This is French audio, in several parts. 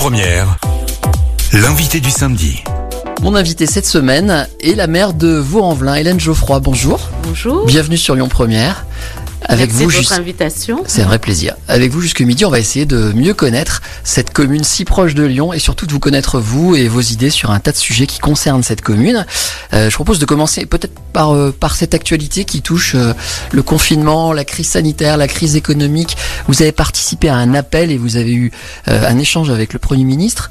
Première, l'invité du samedi. Mon invité cette semaine est la maire de Vaux-en-Velin, Hélène Geoffroy. Bonjour. Bonjour. Bienvenue sur Lyon Première. Avec Merci vous, de votre invitation. c'est un vrai plaisir. Avec vous jusque midi, on va essayer de mieux connaître cette commune si proche de Lyon et surtout de vous connaître vous et vos idées sur un tas de sujets qui concernent cette commune. Euh, je propose de commencer peut-être par euh, par cette actualité qui touche euh, le confinement, la crise sanitaire, la crise économique. Vous avez participé à un appel et vous avez eu un échange avec le Premier ministre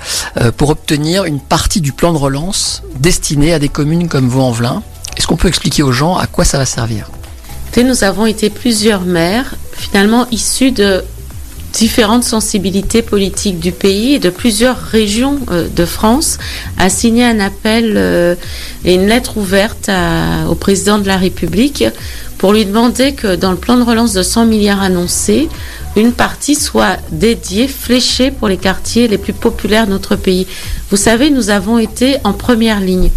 pour obtenir une partie du plan de relance destiné à des communes comme Vaux-en-Velin. Est-ce qu'on peut expliquer aux gens à quoi ça va servir? Nous avons été plusieurs maires, finalement issus de différentes sensibilités politiques du pays et de plusieurs régions euh, de France, à signer un appel euh, et une lettre ouverte au président de la République pour lui demander que dans le plan de relance de 100 milliards annoncé, une partie soit dédiée, fléchée pour les quartiers les plus populaires de notre pays. Vous savez, nous avons été en première ligne.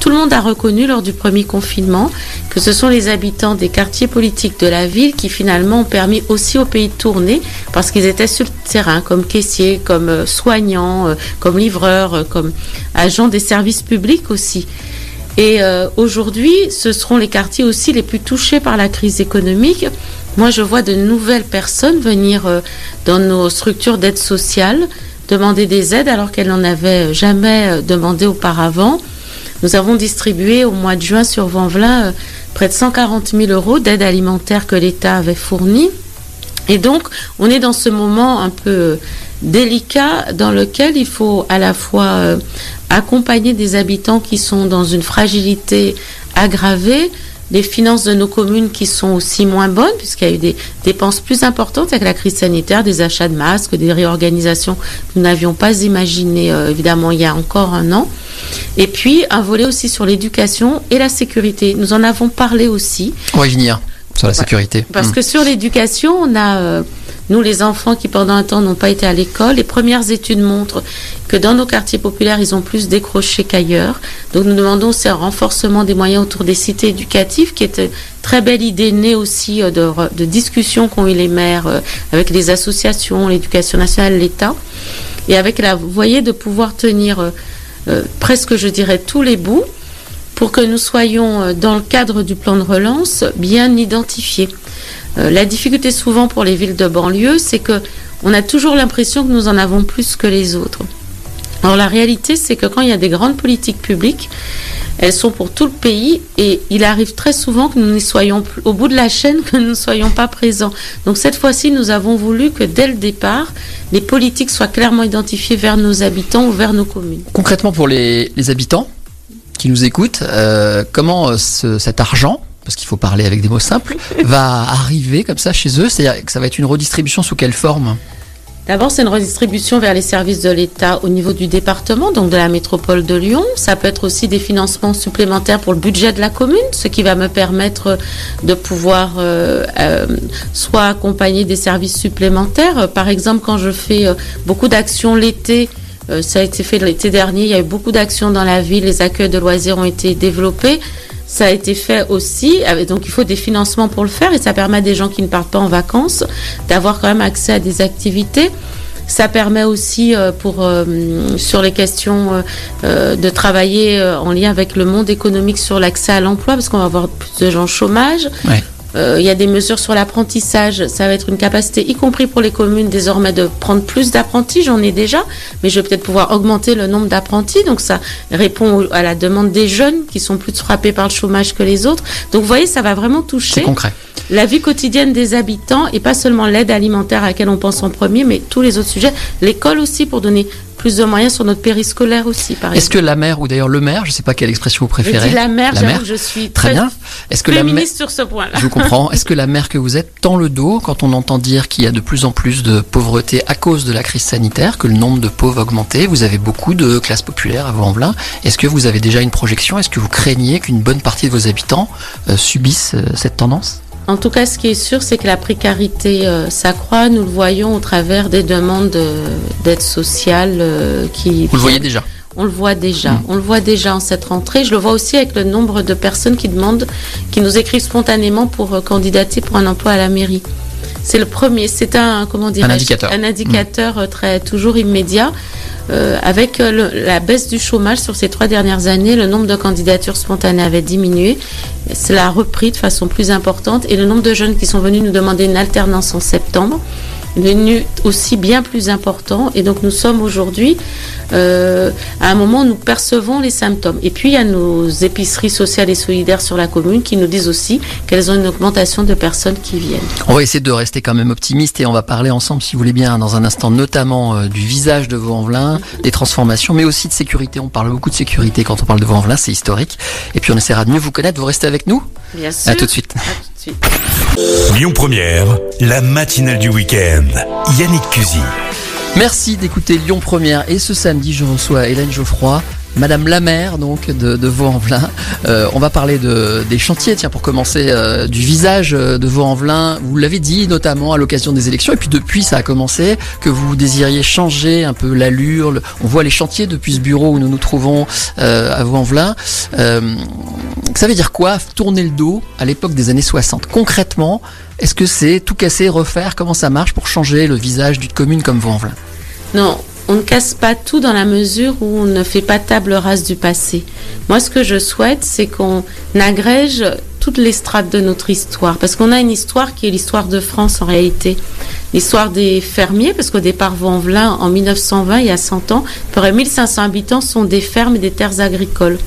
Tout le monde a reconnu lors du premier confinement que ce sont les habitants des quartiers politiques de la ville qui finalement ont permis aussi au pays de tourner parce qu'ils étaient sur le terrain comme caissiers, comme euh, soignants, euh, comme livreurs, euh, comme agents des services publics aussi. Et aujourd'hui, ce seront les quartiers aussi les plus touchés par la crise économique. Moi, je vois de nouvelles personnes venir dans nos structures d'aide sociale demander des aides alors qu'elles n'en avaient jamais demandé auparavant. Nous avons distribué au mois de juin sur Vanvelin euh, près de 140 000 euros d'aide alimentaire que l'État avait fournie. Et donc, on est dans ce moment un peu euh, délicat dans lequel il faut à la fois euh, accompagner des habitants qui sont dans une fragilité aggravée, les finances de nos communes qui sont aussi moins bonnes, puisqu'il y a eu des dépenses plus importantes avec la crise sanitaire, des achats de masques, des réorganisations que nous n'avions pas imaginées, euh, évidemment, il y a encore un an. Et puis, un volet aussi sur l'éducation et la sécurité. Nous en avons parlé aussi. On va y venir sur la sécurité. Parce Mm. que sur l'éducation, on a, euh, nous les enfants qui pendant un temps n'ont pas été à l'école, les premières études montrent que dans nos quartiers populaires, ils ont plus décroché qu'ailleurs. Donc nous demandons aussi un renforcement des moyens autour des cités éducatives, qui est une très belle idée née aussi euh, de, discussions qu'ont eu les maires euh, avec les associations, l'éducation nationale, l'État. Et avec la, vous de pouvoir tenir euh, euh, presque, je dirais, tous les bouts pour que nous soyons, euh, dans le cadre du plan de relance, bien identifiés. Euh, la difficulté souvent pour les villes de banlieue, c'est que on a toujours l'impression que nous en avons plus que les autres. Alors la réalité, c'est que quand il y a des grandes politiques publiques, elles sont pour tout le pays et il arrive très souvent que nous n'y soyons au bout de la chaîne, que nous ne soyons pas présents. Donc cette fois-ci, nous avons voulu que dès le départ, les politiques soient clairement identifiées vers nos habitants ou vers nos communes. Concrètement, pour les, habitants qui nous écoutent, euh, comment euh, ce- cet argent, parce qu'il faut parler avec des mots simples, va arriver comme ça chez eux C'est-à-dire que ça va être une redistribution sous quelle forme? D'abord, c'est une redistribution vers les services de l'État au niveau du département, donc de la métropole de Lyon. Ça peut être aussi des financements supplémentaires pour le budget de la commune, ce qui va me permettre de pouvoir euh, euh, soit accompagner des services supplémentaires. Par exemple, quand je fais euh, beaucoup d'actions l'été, ça a été fait l'été dernier, il y a eu beaucoup d'actions dans la ville, les accueils de loisirs ont été développés. Ça a été fait aussi, donc il faut des financements pour le faire et ça permet à des gens qui ne partent pas en vacances d'avoir quand même accès à des activités. Ça permet aussi euh, pour euh, sur les questions euh, de travailler en lien avec le monde économique sur l'accès à l'emploi parce qu'on va avoir plus de gens au chômage. Euh, il y a des mesures sur l'apprentissage. Ça va être une capacité, y compris pour les communes désormais, de prendre plus d'apprentis. J'en ai déjà, mais je vais peut-être pouvoir augmenter le nombre d'apprentis. Donc ça répond à la demande des jeunes qui sont plus frappés par le chômage que les autres. Donc vous voyez, ça va vraiment toucher concret. la vie quotidienne des habitants et pas seulement l'aide alimentaire à laquelle on pense en premier, mais tous les autres sujets. L'école aussi pour donner plus de moyens sur notre périscolaire aussi, par Est-ce que la mère, ou d'ailleurs le maire, je ne sais pas quelle expression vous Je préférez dis la mère, La mère. je suis Très très, bien. Est-ce que la mère... sur ce point-là. Je vous comprends. Est-ce que la mère que vous êtes tend le dos quand on entend dire qu'il y a de plus en plus de pauvreté à cause de la crise sanitaire, que le nombre de pauvres a augmenté Vous avez beaucoup de classes populaires à Vaux-en-Velin. Est-ce que vous avez déjà une projection? Est-ce que vous craignez qu'une bonne partie de vos habitants euh, subissent euh, cette tendance? En tout cas, ce qui est sûr, c'est que la précarité euh, s'accroît. Nous le voyons au travers des demandes de- d'aide sociale euh, qui. Vous le voyez déjà? On le voit déjà. Mm. On le voit déjà en cette rentrée. Je le vois aussi avec le nombre de personnes qui demandent, qui nous écrivent spontanément pour euh, candidater pour un emploi à la mairie. C'est le premier. C'est un comment dire Un indicateur. Un indicateur euh, très toujours immédiat. euh, avec la baisse du chômage sur ces trois dernières années, le nombre de candidatures spontanées avait diminué. Cela a repris de façon plus importante et le nombre de jeunes qui sont venus nous demander une alternance en septembre devenu aussi bien plus important. Et donc nous sommes aujourd'hui euh, à un moment où nous percevons les symptômes. Et puis il y a nos épiceries sociales et solidaires sur la commune qui nous disent aussi qu'elles ont une augmentation de personnes qui viennent. On va essayer de rester quand même optimiste et on va parler ensemble, si vous voulez bien, dans un instant, notamment euh, du visage de Vaux-en-Velin, des transformations, mais aussi de sécurité. On parle beaucoup de sécurité quand on parle de Vaux-en-Velin, c'est historique. Et puis on essaiera de mieux vous connaître. Vous restez avec nous? Bien sûr. À tout de suite. À tout de suite. Lyon Première, la matinale du week-end. Yannick Cusy. Merci d'écouter Lyon Première et ce samedi je reçois Hélène Geoffroy. Madame la maire donc de, de Vaux-en-Velin. Euh, on va parler de, des chantiers, tiens pour commencer, euh, du visage euh, de Vaux-en-Velin. Vous l'avez dit notamment à l'occasion des élections et puis depuis ça a commencé que vous désiriez changer un peu l'allure. On voit les chantiers depuis ce bureau où nous nous trouvons à Vaux-en-Velin. Ça veut dire quoi Tourner le dos à l'époque des années 60. Concrètement, est-ce que c'est tout casser, refaire? Comment ça marche pour changer le visage d'une commune comme Vaux-en-Velin? Non, on ne casse pas tout dans la mesure où on ne fait pas table rase du passé. Moi, ce que je souhaite, c'est qu'on agrège toutes les strates de notre histoire, parce qu'on a une histoire qui est l'histoire de France en réalité. L'histoire des fermiers, parce qu'au départ, Vaux-en-Velin, en 1920, il y a 100 ans, près 1500 habitants sont des fermes et des terres agricoles.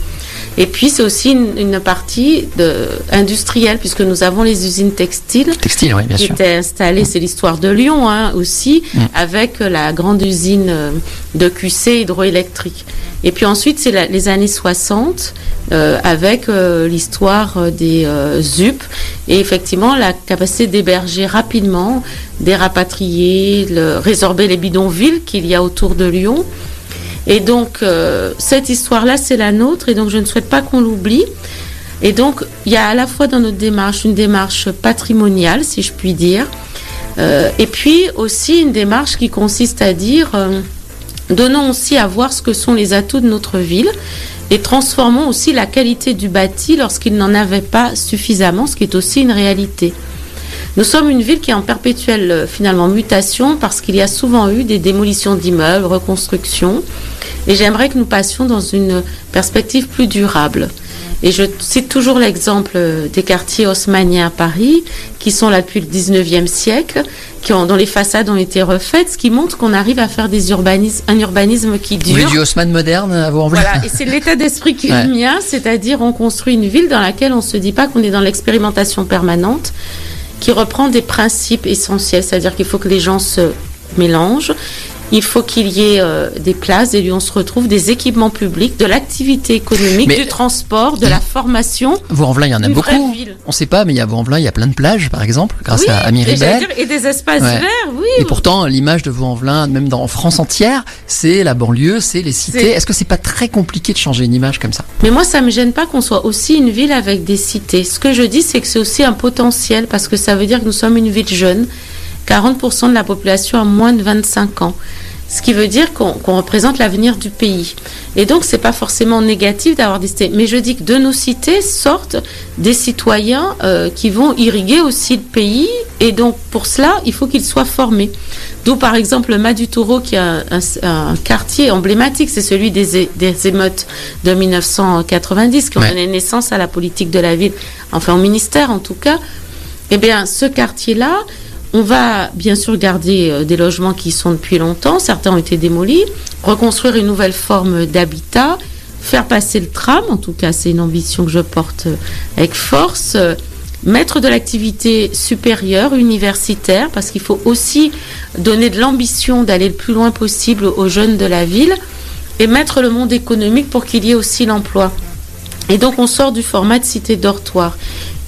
Et puis, c'est aussi une, partie de, industrielle, puisque nous avons les usines textiles. Textiles, oui, bien qui étaient installées, c'est l'histoire de Lyon hein, aussi, mm. avec la grande usine euh, de QC hydroélectrique. Et puis ensuite, c'est les années 60, euh, avec euh, l'histoire des ZUP, et effectivement, la capacité d'héberger rapidement, des rapatriés, le, résorber les bidonvilles qu'il y a autour de Lyon. Et donc, euh, cette histoire-là, c'est la nôtre, et donc je ne souhaite pas qu'on l'oublie. Et donc, il y a à la fois dans notre démarche une démarche patrimoniale, si je puis dire, euh, et puis aussi une démarche qui consiste à dire, euh, donnons aussi à voir ce que sont les atouts de notre ville, et transformons aussi la qualité du bâti lorsqu'il n'en avait pas suffisamment, ce qui est aussi une réalité. Nous sommes une ville qui est en perpétuelle finalement mutation parce qu'il y a souvent eu des démolitions d'immeubles, reconstructions. Et j'aimerais que nous passions dans une perspective plus durable. Et je cite toujours l'exemple des quartiers haussmanniens à Paris, qui sont là depuis le 19e siècle, qui ont, dont les façades ont été refaites, ce qui montre qu'on arrive à faire des urbanismes, un urbanisme qui dure. Oui, du Haussmann moderne à vous Voilà, et c'est l'état d'esprit qui est le mien, c'est-à-dire on construit une ville dans laquelle on ne se dit pas qu'on est dans l'expérimentation permanente, qui reprend des principes essentiels, c'est-à-dire qu'il faut que les gens se mélangent, il faut qu'il y ait euh, des places, des lieux où on se retrouve, des équipements publics, de l'activité économique, du transport, de la formation. Vaux-en-Velin, il y en a beaucoup. On ne sait pas, mais il y a Vaux-en-Velin, il y a plein de plages, par exemple, grâce à, à Et, des espaces verts, oui. Et pourtant, l'image de Vaux-en-Velin, même dans, en France entière, c'est la banlieue, c'est les cités. Est-ce que c'est pas très compliqué de changer une image comme ça? Mais moi, ça me gêne pas qu'on soit aussi une ville avec des cités. Ce que je dis, c'est que c'est aussi un potentiel, parce que ça veut dire que nous sommes une ville jeune 40% de la population a moins de 25 ans. Ce qui veut dire qu'on représente l'avenir du pays. Et donc, c'est pas forcément négatif d'avoir des cités. Mais je dis que de nos cités sortent des citoyens euh, qui vont irriguer aussi le pays. Et donc, pour cela, il faut qu'ils soient formés. D'où, par exemple, le Mas du Taureau, qui est un, quartier emblématique. C'est celui des, des, émeutes de 1990 qui ont donné naissance à la politique de la ville, enfin au ministère en tout cas. Eh bien, ce quartier-là, on va bien sûr garder euh, des logements qui sont depuis longtemps, certains ont été démolis, reconstruire une nouvelle forme d'habitat, faire passer le tram, en tout cas c'est une ambition que je porte euh, avec force, euh, mettre de l'activité supérieure, universitaire, parce qu'il faut aussi donner de l'ambition d'aller le plus loin possible aux jeunes de la ville, et mettre le monde économique pour qu'il y ait aussi l'emploi. Et donc on sort du format de cité dortoir.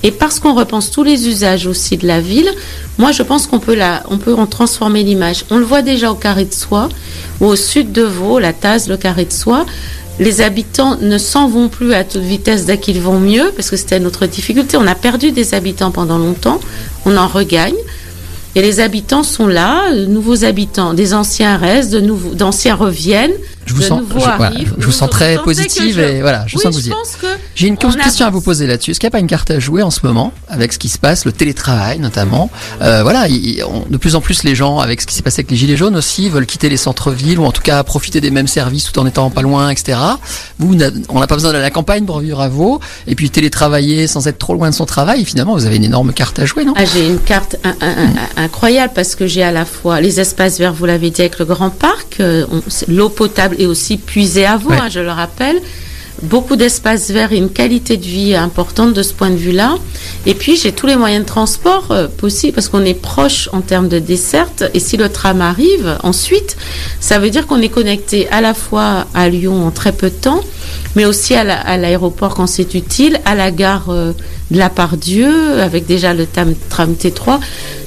Et parce qu'on repense tous les usages aussi de la ville, moi je pense qu'on peut, peut en transformer l'image. On le voit déjà au carré de soie, au sud de Vaud, la Tasse, le carré de soie. Les habitants ne s'en vont plus à toute vitesse dès qu'ils vont mieux, parce que c'était notre difficulté. On a perdu des habitants pendant longtemps, on en regagne. Et les habitants sont là, de nouveaux habitants, des anciens restent, d'anciens reviennent. Je vous sens, je, vous sens très positive et voilà, je sens que vous y J'ai une question à vous poser là-dessus. Est-ce qu'il n'y a pas une carte à jouer en ce moment avec ce qui se passe, le télétravail notamment euh, Voilà, de plus en plus les gens, avec ce qui s'est passé avec les gilets jaunes aussi, veulent quitter les centres-villes ou en tout cas profiter des mêmes services tout en étant pas loin, etc. Vous, on n'a pas besoin d'aller à la campagne pour vivre à vous et puis télétravailler sans être trop loin de son travail. Finalement, vous avez une énorme carte à jouer, non? Ah, J'ai une carte incroyable parce que j'ai à la fois les espaces verts, vous l'avez dit, avec le grand parc, euh, l'eau potable est aussi puisée à vous, hein, je le rappelle beaucoup d'espaces verts et une qualité de vie importante de ce point de vue-là. Et puis j'ai tous les moyens de transport euh, possibles parce qu'on est proche en termes de desserte. Et si le tram arrive ensuite, ça veut dire qu'on est connecté à la fois à Lyon en très peu de temps, mais aussi à l'aéroport quand c'est utile, à la gare euh, de la part Dieu, avec déjà le tram, T3.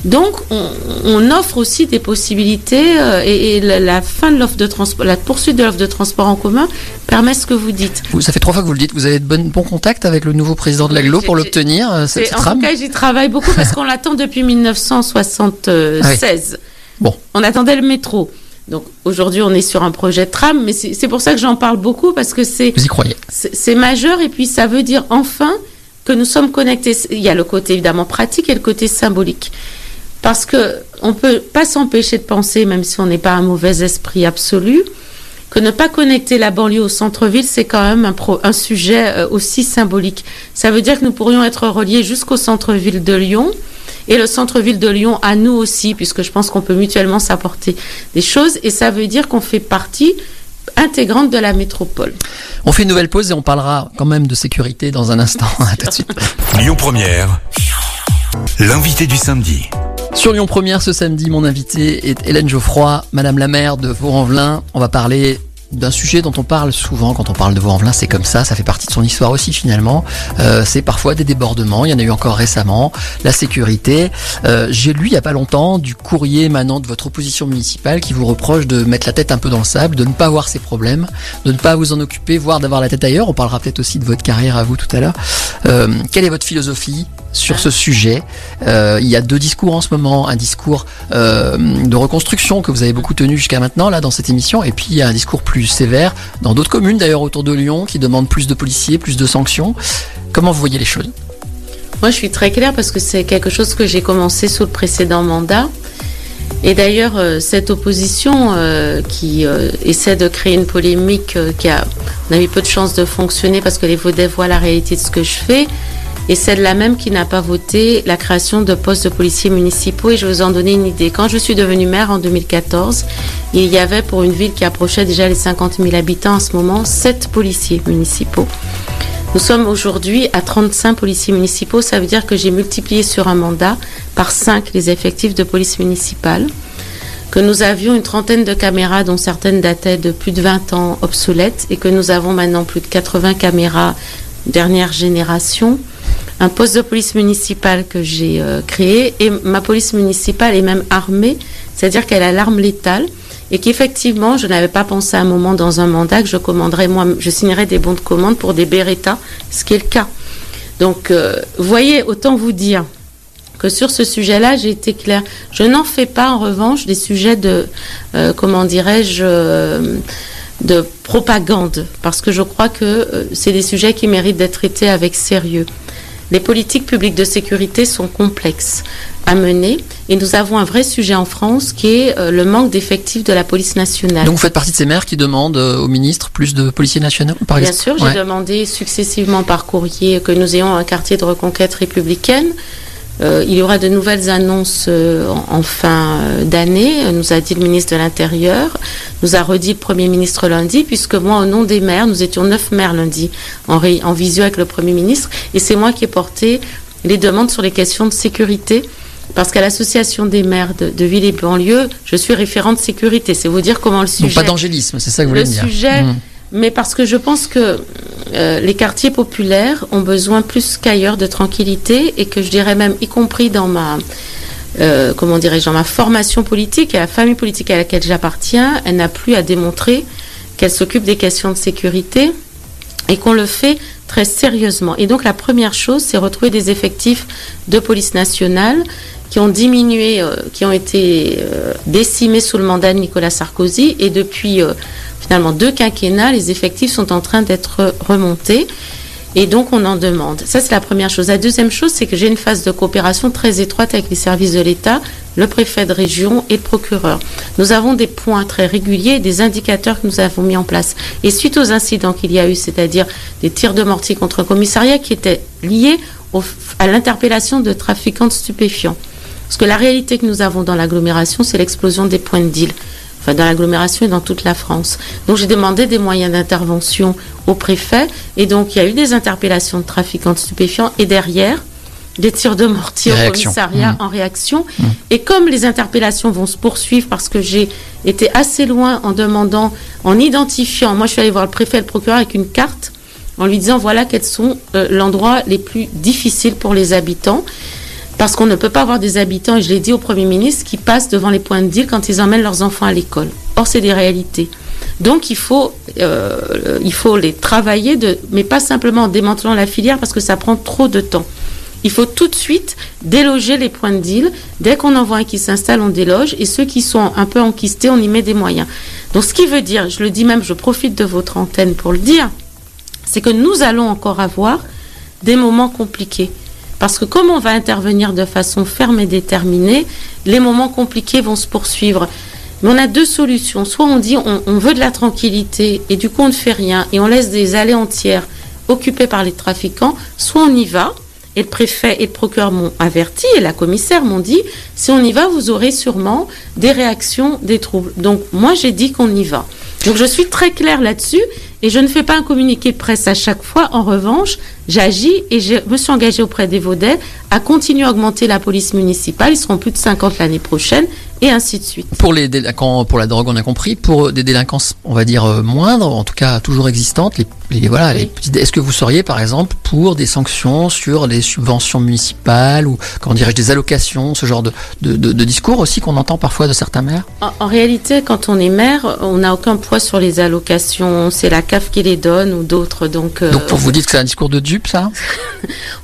Donc, on, offre aussi des possibilités euh, et, la, fin de l'offre de transport, la poursuite de l'offre de transport en commun permet ce que vous dites. ça fait trois fois que vous le dites. Vous avez de bons, bons contacts avec le nouveau président de l'aglo pour l'obtenir, euh, cette, En tout cas, j'y travaille beaucoup parce qu'on l'attend depuis 1976. Bon. On attendait le métro. Donc aujourd'hui, on est sur un projet de tram, mais c'est pour ça que j'en parle beaucoup parce que c'est. Vous y croyez C'est majeur et puis ça veut dire enfin que nous sommes connectés. Il y a le côté évidemment pratique et le côté symbolique. Parce que on peut pas s'empêcher de penser, même si on n'est pas un mauvais esprit absolu, que ne pas connecter la banlieue au centre-ville, c'est quand même un, sujet euh, aussi symbolique. Ça veut dire que nous pourrions être reliés jusqu'au centre-ville de Lyon et le centre-ville de Lyon à nous aussi, puisque je pense qu'on peut mutuellement s'apporter des choses. Et ça veut dire qu'on fait partie intégrante de la métropole. On fait une nouvelle pause et on parlera quand même de sécurité dans un instant. tout de suite. Lyon Première, l'invité du samedi. Sur Lyon Première ce samedi, mon invité est Hélène Geoffroy, Madame la maire de Vaux-en-Velin. On va parler d'un sujet dont on parle souvent quand on parle de Vaux-en-Velin, c'est comme ça, ça fait partie de son histoire aussi finalement. Euh, c'est parfois des débordements, il y en a eu encore récemment, la sécurité. Euh, j'ai lu il y a pas longtemps du courrier émanant de votre opposition municipale qui vous reproche de mettre la tête un peu dans le sable, de ne pas voir ces problèmes, de ne pas vous en occuper, voire d'avoir la tête ailleurs. On parlera peut-être aussi de votre carrière à vous tout à l'heure. Euh, quelle est votre philosophie? Sur ce sujet. Euh, il y a deux discours en ce moment, un discours euh, de reconstruction que vous avez beaucoup tenu jusqu'à maintenant là dans cette émission, et puis il y a un discours plus sévère dans d'autres communes d'ailleurs autour de Lyon qui demandent plus de policiers, plus de sanctions. Comment vous voyez les choses? Moi je suis très claire parce que c'est quelque chose que j'ai commencé sous le précédent mandat. Et d'ailleurs, euh, cette opposition qui essaie de créer une polémique qui a, on a eu peu de chances de fonctionner parce que les Vaudais voient la réalité de ce que je fais, et celle-là même qui n'a pas voté la création de postes de policiers municipaux. Et je vais vous en donner une idée. Quand je suis devenue maire en 2014, il y avait pour une ville qui approchait déjà les 50 000 habitants en ce moment, 7 policiers municipaux. Nous sommes aujourd'hui à 35 policiers municipaux. Ça veut dire que j'ai multiplié sur un mandat par 5 les effectifs de police municipale que nous avions une trentaine de caméras dont certaines dataient de plus de 20 ans obsolètes et que nous avons maintenant plus de 80 caméras dernière génération un poste de police municipale que j'ai euh, créé et ma police municipale est même armée, c'est-à-dire qu'elle a l'arme létale et qu'effectivement, je n'avais pas pensé à un moment dans un mandat que je commanderais moi, je signerais des bons de commande pour des Beretta, ce qui est le cas. Donc, euh, voyez, autant vous dire que sur ce sujet-là, j'ai été claire. Je n'en fais pas en revanche des sujets de, euh, comment dirais-je, de propagande, parce que je crois que c'est des sujets qui méritent d'être traités avec sérieux. Les politiques publiques de sécurité sont complexes à mener et nous avons un vrai sujet en France qui est euh, le manque d'effectifs de la police nationale. Donc vous faites partie de ces maires qui demandent euh, au ministre plus de policiers nationaux par Bien sûr, j'ai demandé successivement par courrier que nous ayons un quartier de reconquête républicaine. Euh, il y aura de nouvelles annonces euh, en, fin euh, d'année, nous a dit le ministre de l'Intérieur, nous a redit le Premier ministre lundi, puisque moi, au nom des maires, nous étions neuf maires lundi en, en visio avec le Premier ministre, et c'est moi qui ai porté les demandes sur les questions de sécurité. Parce qu'à l'association des maires de, de ville et banlieue, je suis référente sécurité. C'est vous dire comment le sujet. Donc pas d'angélisme, c'est ça que vous voulez dire. Sujet, mmh mais parce que je pense que euh, les quartiers populaires ont besoin plus qu'ailleurs de tranquillité et que je dirais même, y compris dans ma, euh, comment dirais-je, dans ma formation politique et la famille politique à laquelle j'appartiens, elle n'a plus à démontrer qu'elle s'occupe des questions de sécurité et qu'on le fait très sérieusement. Et donc la première chose, c'est retrouver des effectifs de police nationale qui ont diminué, euh, qui ont été décimés sous le mandat de Nicolas Sarkozy et depuis finalement deux quinquennats, les effectifs sont en train d'être remontés. Et donc, on en demande. Ça, c'est la première chose. La deuxième chose, c'est que j'ai une phase de coopération très étroite avec les services de l'État, le préfet de région et le procureur. Nous avons des points très réguliers, des indicateurs que nous avons mis en place. Et suite aux incidents qu'il y a eu, c'est-à-dire des tirs de mortier contre le commissariat qui étaient liés à l'interpellation de trafiquants de stupéfiants. Parce que la réalité que nous avons dans l'agglomération, c'est l'explosion des points de deal enfin dans l'agglomération et dans toute la France. Donc j'ai demandé des moyens d'intervention au préfet et donc il y a eu des interpellations de trafiquants de stupéfiants et derrière des tirs de mortier au commissariat mmh. en réaction. Mmh. Et comme les interpellations vont se poursuivre parce que j'ai été assez loin en demandant, en identifiant, moi je suis allée voir le préfet et le procureur avec une carte en lui disant voilà quels sont euh, l'endroit les plus difficiles pour les habitants parce qu'on ne peut pas avoir des habitants, et je l'ai dit au Premier ministre, qui passent devant les points de deal quand ils emmènent leurs enfants à l'école. Or, c'est des réalités. Donc, il faut, euh, les travailler, mais pas simplement en démantelant la filière, parce que ça prend trop de temps. Il faut tout de suite déloger les points de deal. Dès qu'on en voit un qui s'installe, on déloge. Et ceux qui sont un peu enquistés, on y met des moyens. Donc, ce qui veut dire, je le dis même, je profite de votre antenne pour le dire, c'est que nous allons encore avoir des moments compliqués. Parce que comme on va intervenir de façon ferme et déterminée, les moments compliqués vont se poursuivre. Mais on a deux solutions. Soit on dit on, veut de la tranquillité et du coup on ne fait rien et on laisse des allées entières occupées par les trafiquants, soit on y va. Et le préfet et le procureur m'ont averti et la commissaire m'ont dit si on y va, vous aurez sûrement des réactions, des troubles. Donc moi j'ai dit qu'on y va. Donc je suis très claire là-dessus et je ne fais pas un communiqué de presse à chaque fois. En revanche, j'agis et je me suis engagée auprès des Vaudais à continuer à augmenter la police municipale. Ils seront plus de 50 l'année prochaine et ainsi de suite. Pour les délinquants, pour la drogue, on a compris. Pour des délinquances, on va dire euh, moindres, en tout cas toujours existantes, les, voilà, est-ce que vous seriez, par exemple, pour des sanctions sur les subventions municipales ou, comment dirais-je, des allocations, ce genre de, de, discours aussi qu'on entend parfois de certains maires? En, réalité, quand on est maire, on n'a aucun poids sur les allocations. C'est la CAF qui les donne ou d'autres. Donc, euh, donc pour vous dites que c'est un discours de dupe, ça?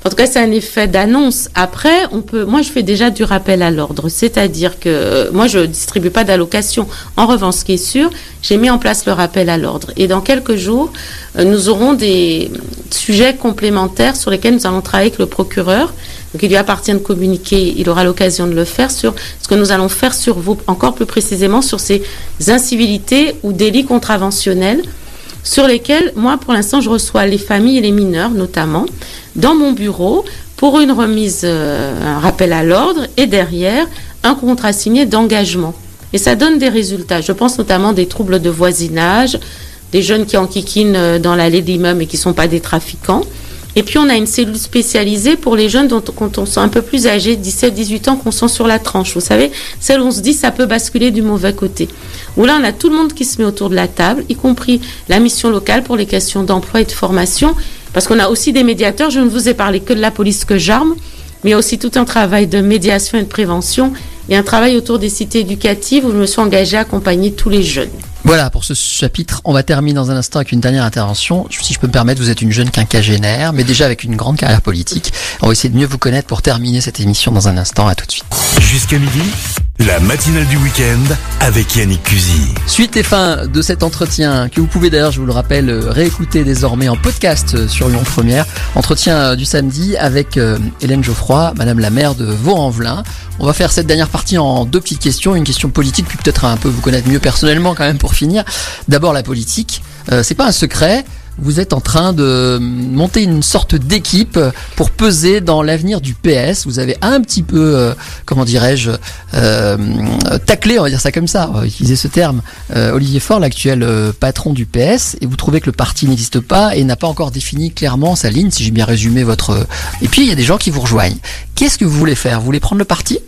En tout cas, c'est un effet d'annonce. Après, on peut. Moi, je fais déjà du rappel à l'ordre, c'est-à-dire que moi, je distribue pas d'allocation. En revanche, ce qui est sûr, j'ai mis en place le rappel à l'ordre. Et dans quelques jours, euh, nous aurons des sujets complémentaires sur lesquels nous allons travailler avec le procureur. Donc, il lui appartient de communiquer, il aura l'occasion de le faire sur ce que nous allons faire sur vous, encore plus précisément sur ces incivilités ou délits contraventionnels sur lesquels, moi, pour l'instant, je reçois les familles et les mineurs, notamment, dans mon bureau pour une remise, euh, un rappel à l'ordre et derrière un contrat signé d'engagement. Et ça donne des résultats. Je pense notamment des troubles de voisinage, des jeunes qui enquiquinent euh, dans l'allée d'immeubles et qui ne sont pas des trafiquants. Et puis on a une cellule spécialisée pour les jeunes dont quand on sont un peu plus âgés, 17-18 ans, qu'on sent sur la tranche. Vous savez, celle où on se dit ça peut basculer du mauvais côté. Où là on a tout le monde qui se met autour de la table, y compris la mission locale pour les questions d'emploi et de formation, parce qu'on a aussi des médiateurs. Je ne vous ai parlé que de la police que j'arme, mais aussi tout un travail de médiation et de prévention et un travail autour des cités éducatives où je me suis engagée à accompagner tous les jeunes. Voilà pour ce chapitre. On va terminer dans un instant avec une dernière intervention. Si je peux me permettre, vous êtes une jeune quinquagénaire, mais déjà avec une grande carrière politique. On va essayer de mieux vous connaître pour terminer cette émission dans un instant. À tout de suite. Jusqu'à midi, la matinale du week-end avec Yannick Cusy. Suite et fin de cet entretien que vous pouvez d'ailleurs, je vous le rappelle, réécouter désormais en podcast sur Lyon Première. Entretien du samedi avec euh, Hélène Geoffroy, Madame la maire de Vaux-en-Velin. On va faire cette dernière partie en deux petites questions, une question politique, puis peut-être un peu vous connaître mieux personnellement quand même pour finir. D'abord la politique. Euh, c'est pas un secret vous êtes en train de monter une sorte d'équipe pour peser dans l'avenir du PS. Vous avez un petit peu, euh, comment dirais-je, euh, taclé, on va dire ça comme ça, on va utiliser ce terme, euh, Olivier Faure, l'actuel patron du PS, et vous trouvez que le parti n'existe pas et n'a pas encore défini clairement sa ligne, si j'ai bien résumé votre... Et puis il y a des gens qui vous rejoignent. Qu'est-ce que vous voulez faire? Vous voulez prendre le parti?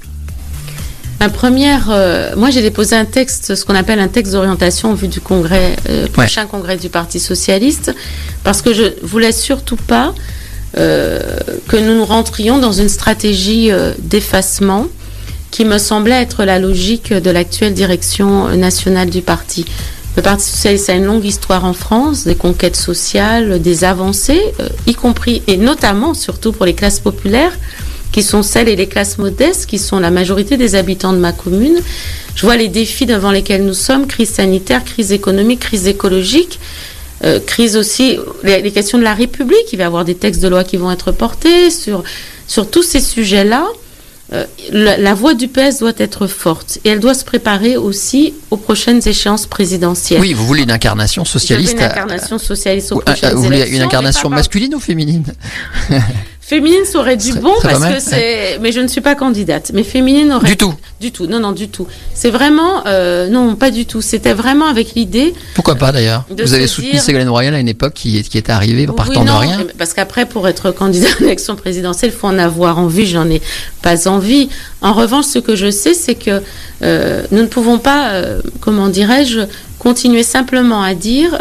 Ma première, euh, moi j'ai déposé un texte, ce qu'on appelle un texte d'orientation en vue du congrès, euh, prochain congrès du Parti socialiste, parce que je voulais surtout pas euh, que nous nous rentrions dans une stratégie d'effacement qui me semblait être la logique de l'actuelle direction nationale du parti. Le Parti socialiste a une longue histoire en France, des conquêtes sociales, des avancées, y compris et notamment surtout pour les classes populaires qui sont celles et les classes modestes, qui sont la majorité des habitants de ma commune. Je vois les défis devant lesquels nous sommes, crise sanitaire, crise économique, crise écologique. Euh, crise aussi, les, questions de la République, il va y avoir des textes de loi qui vont être portés sur, sur tous ces sujets-là. Euh, la, voix du PS doit être forte et elle doit se préparer aussi aux prochaines échéances présidentielles. Oui, vous voulez une incarnation socialiste. une incarnation socialiste aux prochaines Vous voulez une incarnation masculine ou féminine? Féminine, ça aurait du bon parce que c'est. Mais je ne suis pas candidate. Mais féminine aurait. Du tout. Du tout. Non, non, du tout. C'est vraiment. Euh, non, pas du tout. C'était vraiment avec l'idée. Pourquoi pas d'ailleurs Vous avez soutenu Ségolène Royal à une époque qui, qui était arrivée partant de rien. Parce qu'après, pour être candidat à l'élection présidentielle, il faut en avoir envie. J'en ai pas envie. En revanche, ce que je sais, c'est que euh, nous ne pouvons pas, euh, comment dirais-je, continuer simplement à dire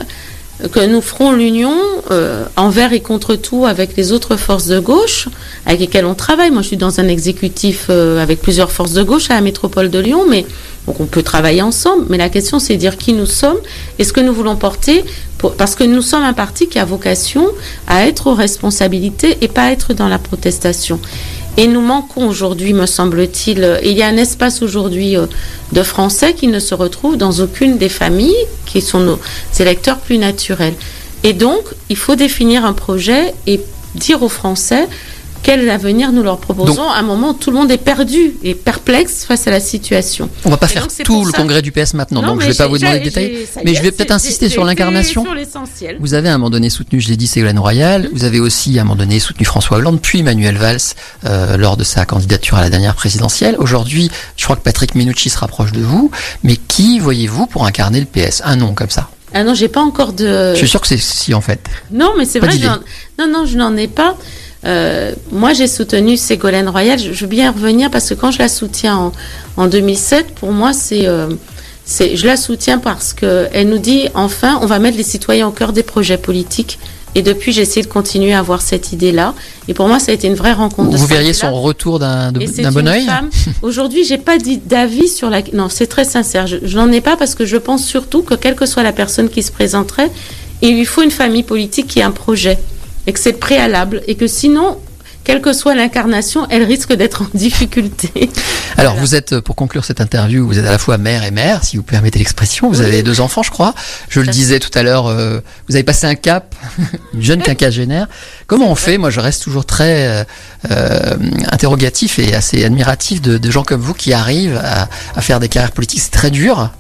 que nous ferons l'union euh, envers et contre tout avec les autres forces de gauche avec lesquelles on travaille. Moi, je suis dans un exécutif euh, avec plusieurs forces de gauche à la métropole de Lyon, mais donc on peut travailler ensemble. Mais la question, c'est de dire qui nous sommes et ce que nous voulons porter, parce que nous sommes un parti qui a vocation à être aux responsabilités et pas être dans la protestation. Et nous manquons aujourd'hui, me semble-t-il, il y a un espace aujourd'hui euh, de Français qui ne se retrouvent dans aucune des familles qui sont nos électeurs plus naturels. Et donc, il faut définir un projet et dire aux Français quel avenir nous leur proposons à un moment où tout le monde est perdu et perplexe face à la situation. On va pas faire tout le congrès du PS maintenant, donc je ne vais pas vous demander les détails, mais je vais peut-être insister sur l'incarnation. Vous avez à un moment donné soutenu, je l'ai dit, Ségolène Royal, vous avez aussi à un moment donné soutenu François Hollande, puis Manuel Valls euh, lors de sa candidature à la dernière présidentielle. Aujourd'hui, je crois que Patrick Minucci se rapproche de vous, mais qui voyez-vous pour incarner le PS Un nom comme ça ah non, j'ai pas encore de. Je suis sûr que c'est si en fait. Non, mais c'est vrai. Non, non, je n'en ai pas. Euh, moi, j'ai soutenu Ségolène Royal. Je, veux bien revenir parce que quand je la soutiens en, 2007, pour moi, c'est, euh, c'est, je la soutiens parce qu'elle nous dit enfin, on va mettre les citoyens au cœur des projets politiques. Et depuis, j'ai essayé de continuer à avoir cette idée-là. Et pour moi, ça a été une vraie rencontre. Vous verriez son retour d'un, d'un bon oeil Aujourd'hui, j'ai pas d'avis sur la. Non, c'est très sincère. Je, je n'en ai pas parce que je pense surtout que quelle que soit la personne qui se présenterait, il lui faut une famille politique qui a un projet et que c'est préalable et que sinon quelle que soit l'incarnation, elle risque d'être en difficulté. Alors, vous êtes, pour conclure cette interview, vous êtes à la fois mère et mère, si vous permettez l'expression. Vous avez deux enfants, je crois. Je le disais tout à l'heure, euh, vous avez passé un cap, une jeune quinquagénaire. Comment on fait Moi, je reste toujours très euh, euh, interrogatif et assez admiratif de, gens comme vous qui arrivent à, faire des carrières politiques. C'est très dur.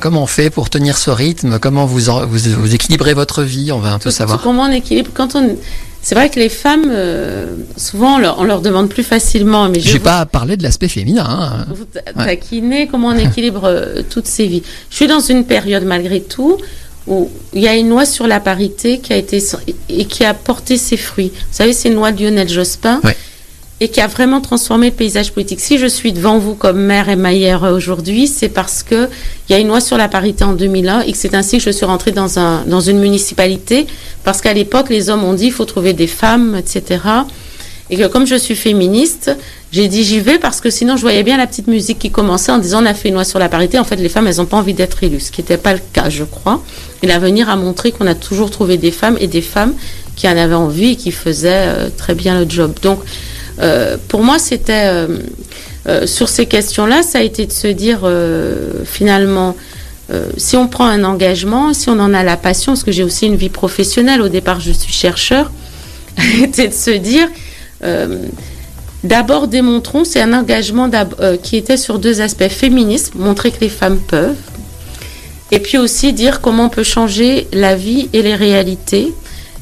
comment on fait pour tenir ce rythme? Comment vous, vous, équilibrez votre vie? On va un peu savoir. Comment on équilibre? Quand on c'est vrai que les femmes, euh, souvent, on leur, demande plus facilement. Mais je n'ai pas parlé de l'aspect féminin. Hein. Vous taquiner, comment on équilibre euh, toutes ces vies? Je suis dans une période, malgré tout, où il y a une loi sur la parité qui a été et qui a porté ses fruits. Vous savez, c'est une loi de Lionel Jospin et qui a vraiment transformé le paysage politique. Si je suis devant vous comme maire émaillère aujourd'hui, c'est parce que il y a une loi sur la parité en 2001 et que c'est ainsi que je suis rentrée dans, un, dans une municipalité parce qu'à l'époque, les hommes ont dit il faut trouver des femmes, etc. Et que comme je suis féministe, j'ai dit j'y vais parce que sinon je voyais bien la petite musique qui commençait en disant on a fait une loi sur la parité. En fait, les femmes, elles n'ont pas envie d'être élues, ce qui n'était pas le cas, je crois. Et l'avenir a montré qu'on a toujours trouvé des femmes et des femmes qui en avaient envie et qui faisaient euh, très bien le job. Donc, pour moi, c'était euh, euh, sur ces questions-là, ça a été de se dire finalement, si on prend un engagement, si on en a la passion, parce que j'ai aussi une vie professionnelle. Au départ, je suis chercheur, était de se dire. D'abord, démontrons, c'est un engagement qui était sur deux aspects féministes, montrer que les femmes peuvent, et puis aussi dire comment on peut changer la vie et les réalités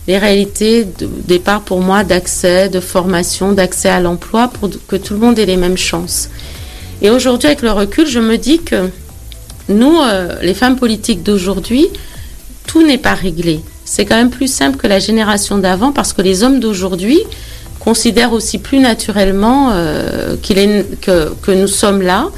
les réalités de départ pour moi d'accès, de formation, d'accès à l'emploi pour que tout le monde ait les mêmes chances. Et aujourd'hui, avec le recul, je me dis que nous, euh, les femmes politiques d'aujourd'hui, tout n'est pas réglé. C'est quand même plus simple que la génération d'avant parce que les hommes d'aujourd'hui considèrent aussi plus naturellement euh, que, que nous sommes là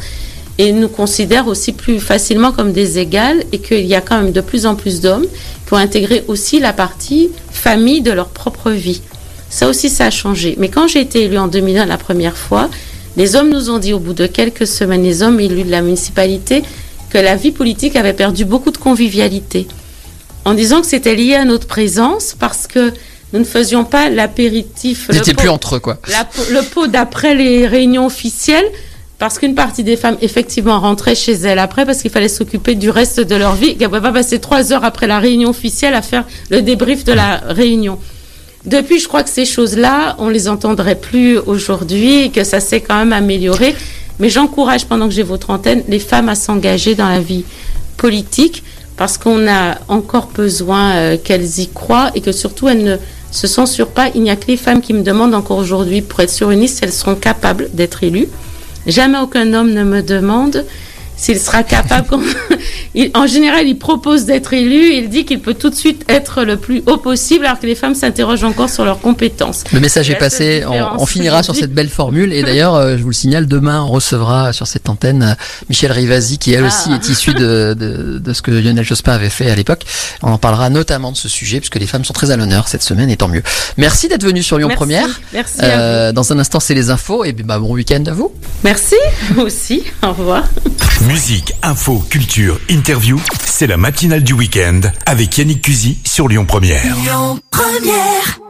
et nous considèrent aussi plus facilement comme des égales et qu'il y a quand même de plus en plus d'hommes qui ont intégré aussi la partie famille de leur propre vie. Ça aussi, ça a changé. Mais quand j'ai été élue en 2001 la première fois, les hommes nous ont dit au bout de quelques semaines, les hommes élus de la municipalité, que la vie politique avait perdu beaucoup de convivialité. En disant que c'était lié à notre présence parce que nous ne faisions pas l'apéritif. Vous n'étiez plus entre eux, quoi. le pot d'après les réunions officielles, parce qu'une partie des femmes, effectivement, rentraient chez elles après, parce qu'il fallait s'occuper du reste de leur vie. Elles ne pas passer trois heures après la réunion officielle à faire le débrief de la réunion. Depuis, je crois que ces choses-là, on les entendrait plus aujourd'hui et que ça s'est quand même amélioré. Mais j'encourage, pendant que j'ai votre antenne, les femmes à s'engager dans la vie politique parce qu'on a encore besoin euh, qu'elles y croient et que surtout elles ne se censurent pas. Il n'y a que les femmes qui me demandent encore aujourd'hui pour être sur une liste elles seront capables d'être élues. Jamais aucun homme ne me demande s'il sera capable. en général, il propose d'être élu. Il dit qu'il peut tout de suite être le plus haut possible, alors que les femmes s'interrogent encore sur leurs compétences. Le message est passé. On, finira sur cette belle formule. Et d'ailleurs, euh, je vous le signale, demain, on recevra sur cette antenne euh, Michel Rivasi, qui elle aussi ah. est issue de, de, ce que Lionel Jospin avait fait à l'époque. On en parlera notamment de ce sujet, puisque les femmes sont très à l'honneur cette semaine, et tant mieux. Merci d'être venu sur Lyon Première. Merci. Euh, dans un instant, c'est les infos. Et bah, bon week-end à vous. Merci. Vous aussi. Au revoir. Musique, info, culture, interview, c'est la matinale du week-end avec Yannick Cusy sur Lyon Première. Lyon Première